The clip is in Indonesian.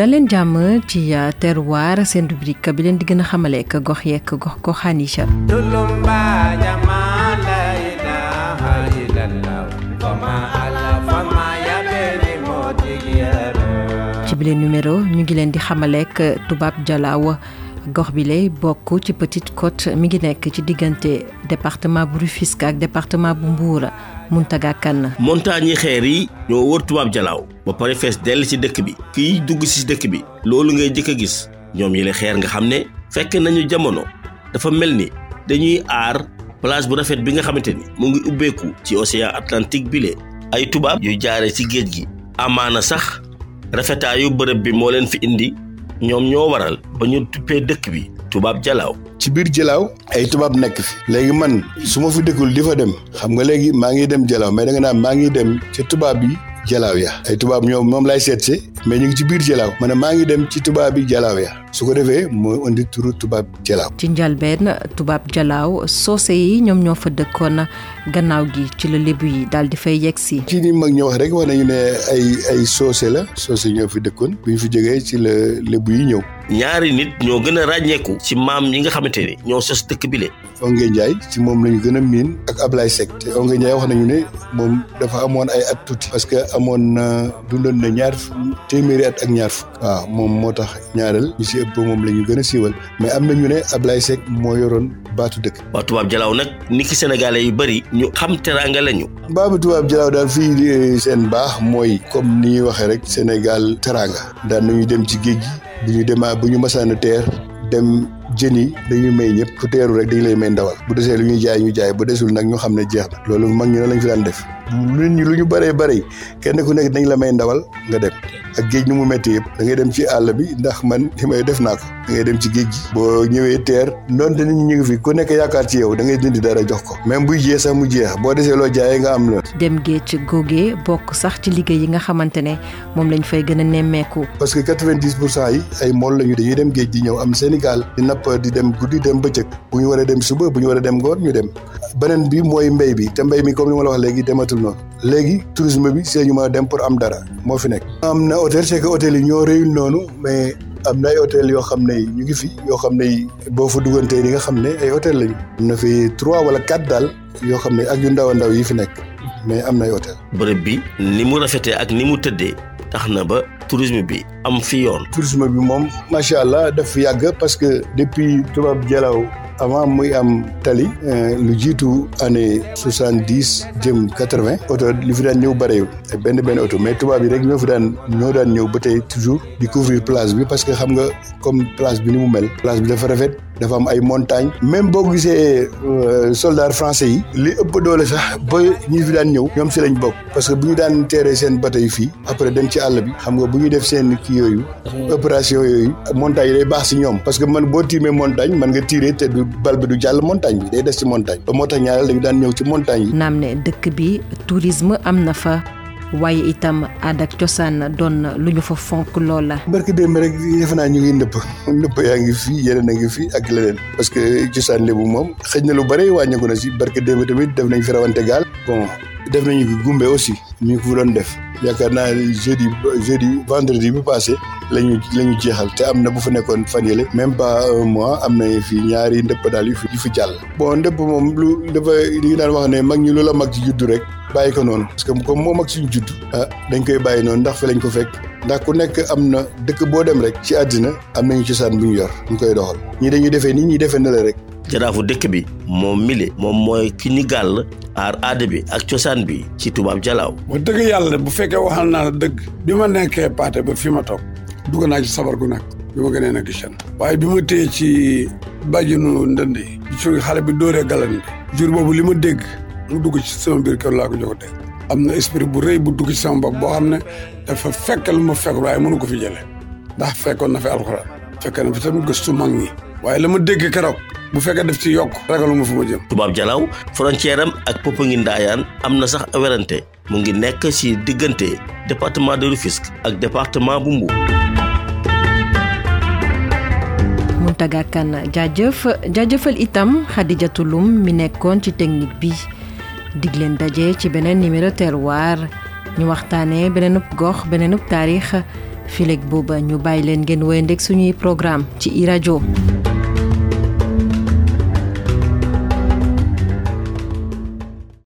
daleen jàmm ci terroir seen rubrique bi leen di gën a xamale ak gox yeeg gox goxaan yi ci bile numéro ñu ngi leen di xamaleek tubaab jalaaw. Gox bi bokk ci Petite Côte mi ngi nekk ci diggante département bu Rufisque ak département bu Mbour Muntaga Kane. Montagne xeer yi ñoo wër tubaab jalaaw ba pare fees dell ci dëkk bi. Kiy dugg ci dëkk bi loolu ngay jëkk a gis. Ñoom xeer nga xam fekk nañu jamono dafa mel ni dañuy aar plage bu rafet bi nga xamante ni mu ngi ubbeeku ci océan Atlantique bi le. Ay tubaab yuy jaare ci géej gi. Amaana sax rafetaayu bërëb bi moo leen fi indi ñoom ñoo waral ba ñu tuppee dëkk bi tubaab jalaaw ci biir jalaaw ay tubaab nekk fi. Léegi man su ma fi dëkkul di fa dem xam nga léegi maa ngi dem jalaaw mais da nga naan maa ngi dem tubaab yi jalaaw ya. Ay tubaab ñoom moom lay seet mais ñu ngi ci biir jalaaw ma ne maa ngi dem ci tubaab bi jalaaw ya. Su ko defee moo indi turu tubaab jalaaw ci njalbeen tubaab jalaaw soose yi ñoom ñoo fa dëkkoon gannaaw gi ci la lébu yi daal di fay yegg si. Ci ni mag ñoo wax rek wax nañu ne ay ay soose la. Soose ñoo fi dëkkoon. Bu ñu fi jógee ci la lébu yi ñëw. Ñaari nit ñoo gën a ràññeeku ci maam ñi nga xamante ne ñoo sos dëkk bi le. Onge Ndiaye ci moom la ñu gën a miin ak Ablaye Seck. Te Onge Ndiaye wax nañu ne moom dafa amoon ay at tuuti. Parce que amoon na dundoon na ñaar téeméeri at ak ñaar fukk. Waaw moom moo tax ñaareel ñu si ëpp moom la ñu gën a siiwal. Mais am na ñu ne Ablaye Seck moo yoroon baatu dëkk. Waa tubaab jalaaw nag ni ki sénégalais yu bëri ñu xam teraanga lañu. Baabu tubaab jalaaw daal fii seen baax mooy comme ni ñuy waxee rek Sénégal teraanga. Daan nañu dem ci géej gi bu ñu demaa bu ñu masaan teer dem jën yi dañuy may ñëpp. Ku teeru rek dañu lay may ndawal. Bu desee lu ñuy jaay ñu jaay. Bu desul nag ñu xam ne jeex na. Loolu mag ñu ne lañ fi daan def nit ñi lu ñu bëree bëri kenn ku nekk dañ la may ndawal nga dem. Ak géej nu mu métti yëpp da ngay dem ci àll bi ndax man li may def naa ko. Da ngay dem ci géej gi. Boo ñëwee teer doonte nit ñu ngi fi ku nekk yaakaar ci yow da ngay dindi dara jox ko. Même buy jeex sax mu jeex. Boo desee loo jaayee nga am la dem géej googee bokk sax ci liggéey yi nga xamante ne moom lañ fay gën a nemmeeku. Parce que quatre-vingt-dix pour cent yi ay mool lañu dañuy dem géej di ñëw am Sénégal di napp di dem guddi dem bëccëg. Bu ñu war a dem suba bu ñu war a dem ngoon ñu dem. Beneen bi mooy mbéy bi. Te mbéy mi comme ni ma la wax léegi dematul noonu léegi tourisme bi see ñu dem pour am dara moo fi nekk. Am na hôtel c'est que hôtel ñoo réyul noonu mais am na ay hôtel yoo xam ne ñu ngi fi yoo xam ne boo fa duggantee di nga xam ne ay hôtel lañu. Am na fi trois wala quatre daal yoo xam ne ak yu ndaw a ndaw yi fi nekk mais am na ay hôtel. Bërëb bi ni mu rafetee ak ni mu tëddee tax na ba tourisme bi am fi yoon. Tourisme bi moom macha allah daf yàgg parce que depuis tubaab jalaaw avant muy am tali lu jiitu année soixante dix jëm quatre vingt oto li fi daan ñëw benn mais tubaab yi rek ñoo fi daan ñoo daan toujours di couvrir place bi parce que xam nga comme place bi ni mu mel place bi dafa rafet dafa am ay même boo gisee soldats français yi li ëpp doole sax ba ñi fi daan ñëw ñoom si lañ parce que bu ñu daan teeree yi fii après dem ci àll bi xam nga bu ñu def seen kii yooyu opération yooyu montagne yi day baax si ñoom. Parce que man boo tiimee montagne man nga tiiree te du bal bi du jàll montagne bi day des ci montagne. Ba moo tax ñaareel dañu daan ñëw ci montagne yi. naam ne dëkk bi tourisme am na fa waaye itam aada ak cosaan doon na lu ñu fa fonk lool la. barke démb rek defe naa ñu ngi nëpp nëpp yaa ngi fi yeneen a ngi fi ak leneen. Parce que cosaan lébu moom xëj na lu bëri wàññeeku na si barke démb tamit def nañ fi rawante gaal. Bon def nañu ko gumbe aussi ñu ko doon def yaakaar naa jeudi jeudi vendredi bi passé lañu la ñu jeexal te am na bu fa nekkoon fan yële. Même pas un mois am na fi ñaari ndëpp daal yu fi yu fi jàll. Bon ndëpp moom lu dafa li daan wax ne mag ñi lu la mag ci juddu rek bàyyi ko noonu. Parce que comme moo mag suñu ah dañ koy bàyyi noonu ndax fi lañ ko fekk. Ndax ku nekk am na dëkk boo dem rek ci àddina am nañu cosaan bu ñu yor ñu koy doxal. Dañuy defee ñii defee na la rek jaraafu dëkk bi moom mile moom mooy ki ñu gàll aar aada bi ak cosaan bi ci tubaab jalaaw. Wax dëgg yàlla bu fekkee waxal naa dëgg bi ma nekkee paate ba fi ma toog dugg naa ci sabar gu nag bi ma gënee nekk jeune waaye bi ma téye ci bàjjinu ndënd yi ci xale bi dóoree galan bi jur boobu li ma dégg mu dugg ci sama biir kër laa ko jox dégg am na esprit bu rëy bu dugg ci sama bopp boo xam ne dafa fekk lu ma fekk waaye mënu ko fi jële ndax fekkoon na fi alxuraan fekk na fi tamit gëstu mag ñi. Waaye la ma dégg keroog bu fekkee def ci yokk ragaluma fu ma jëm. Tubaab jalaaw frontière am ak Popenguine Ndayane am na sax werante. Mu ngi nekk ci diggante département de Rufisque ak département bu Mbour. Mountaga Kane jaajëf. Jaajëfal itam Khadijatou Loum mi nekkoon ci technique bi. Dig leen daje ci beneen numéro terroir. Ñu waxtaanee beneenub gox beneenub taarix. Fileeg booba ñu bàyyi leen ngeen wéyandeeg suñuy programme ci i rajo